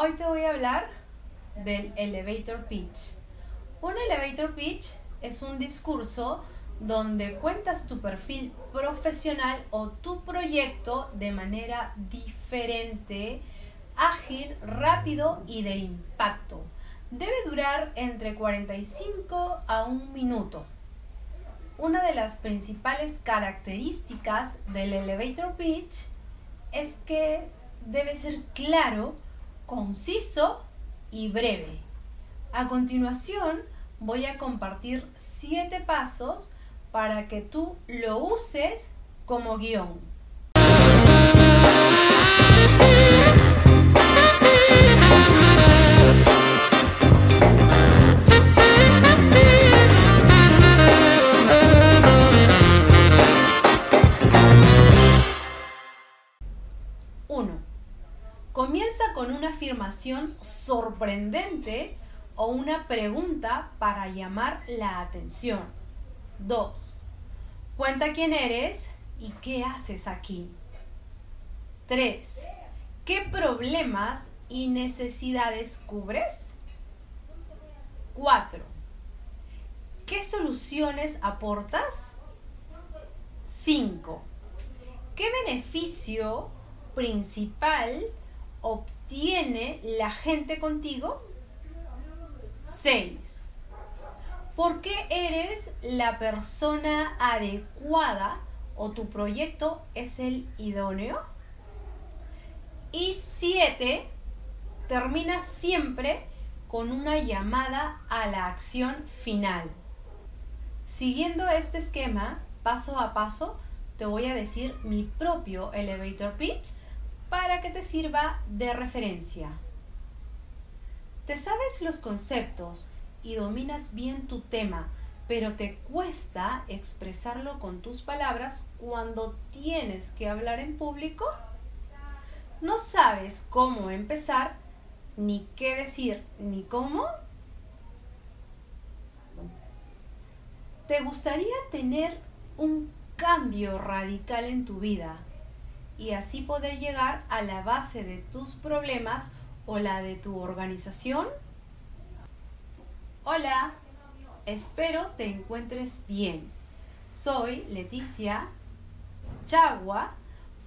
Hoy te voy a hablar del elevator pitch. Un elevator pitch es un discurso donde cuentas tu perfil profesional o tu proyecto de manera diferente, ágil, rápido y de impacto. Debe durar entre 45 a un minuto. Una de las principales características del elevator pitch es que debe ser claro, conciso y breve. A continuación voy a compartir siete pasos para que tú lo uses como guion. Comienza con una afirmación sorprendente o una pregunta para llamar la atención. 2. Cuenta quién eres y qué haces aquí. 3. ¿Qué problemas y necesidades cubres? 4. ¿Qué soluciones aportas? 5. ¿Qué beneficio principal obtiene la gente contigo? 6. ¿Por qué eres la persona adecuada o tu proyecto es el idóneo? Y 7. Termina siempre con una llamada a la acción final. Siguiendo este esquema, paso a paso, te voy a decir mi propio elevator pitch para que te sirva de referencia. ¿Te sabes los conceptos y dominas bien tu tema, pero te cuesta expresarlo con tus palabras cuando tienes que hablar en público? ¿No sabes cómo empezar, ni qué decir, ni cómo? ¿Te gustaría tener un cambio radical en tu vida? Y así poder llegar a la base de tus problemas o la de tu organización? Hola, espero te encuentres bien. Soy Leticia Chagua,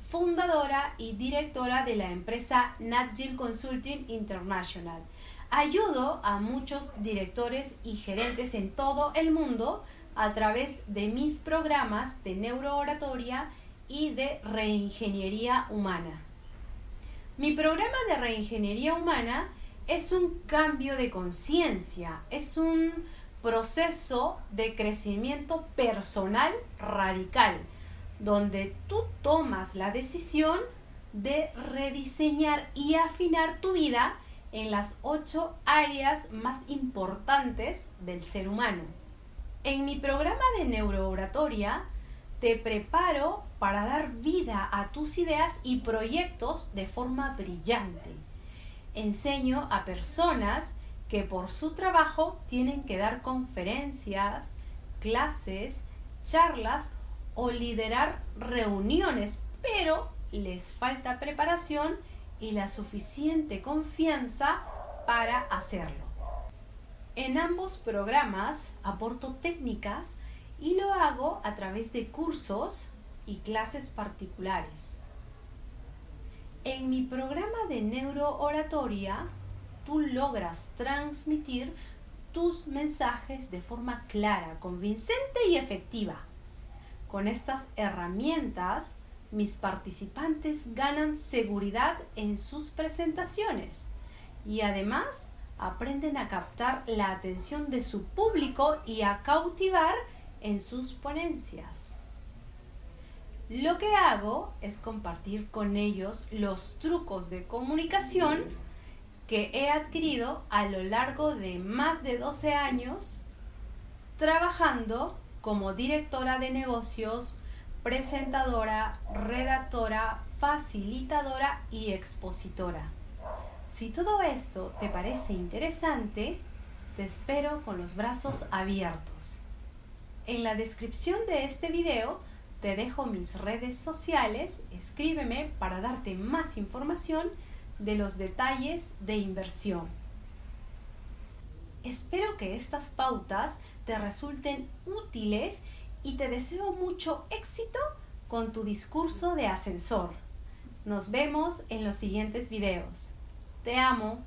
fundadora y directora de la empresa NatGill Consulting International. Ayudo a muchos directores y gerentes en todo el mundo a través de mis programas de neurooratoria y de reingeniería humana. Mi programa de reingeniería humana es un cambio de conciencia, es un proceso de crecimiento personal radical, donde tú tomas la decisión de rediseñar y afinar tu vida en las ocho áreas más importantes del ser humano. En mi programa de neurooratoria te preparo para dar vida a tus ideas y proyectos de forma brillante. Enseño a personas que por su trabajo tienen que dar conferencias, clases, charlas o liderar reuniones, pero les falta preparación y la suficiente confianza para hacerlo. En ambos programas aporto técnicas y lo hago a través de cursos y clases particulares. En mi programa de neurooratoria, tú logras transmitir tus mensajes de forma clara, convincente y efectiva. Con estas herramientas, mis participantes ganan seguridad en sus presentaciones y además aprenden a captar la atención de su público y a cautivar en sus ponencias. Lo que hago es compartir con ellos los trucos de comunicación que he adquirido a lo largo de más de 12 años trabajando como directora de negocios, presentadora, redactora, facilitadora y expositora. Si todo esto te parece interesante, te espero con los brazos abiertos. En la descripción de este video te dejo mis redes sociales, escríbeme para darte más información de los detalles de inversión. Espero que estas pautas te resulten útiles y te deseo mucho éxito con tu discurso de ascensor. Nos vemos en los siguientes videos. Te amo.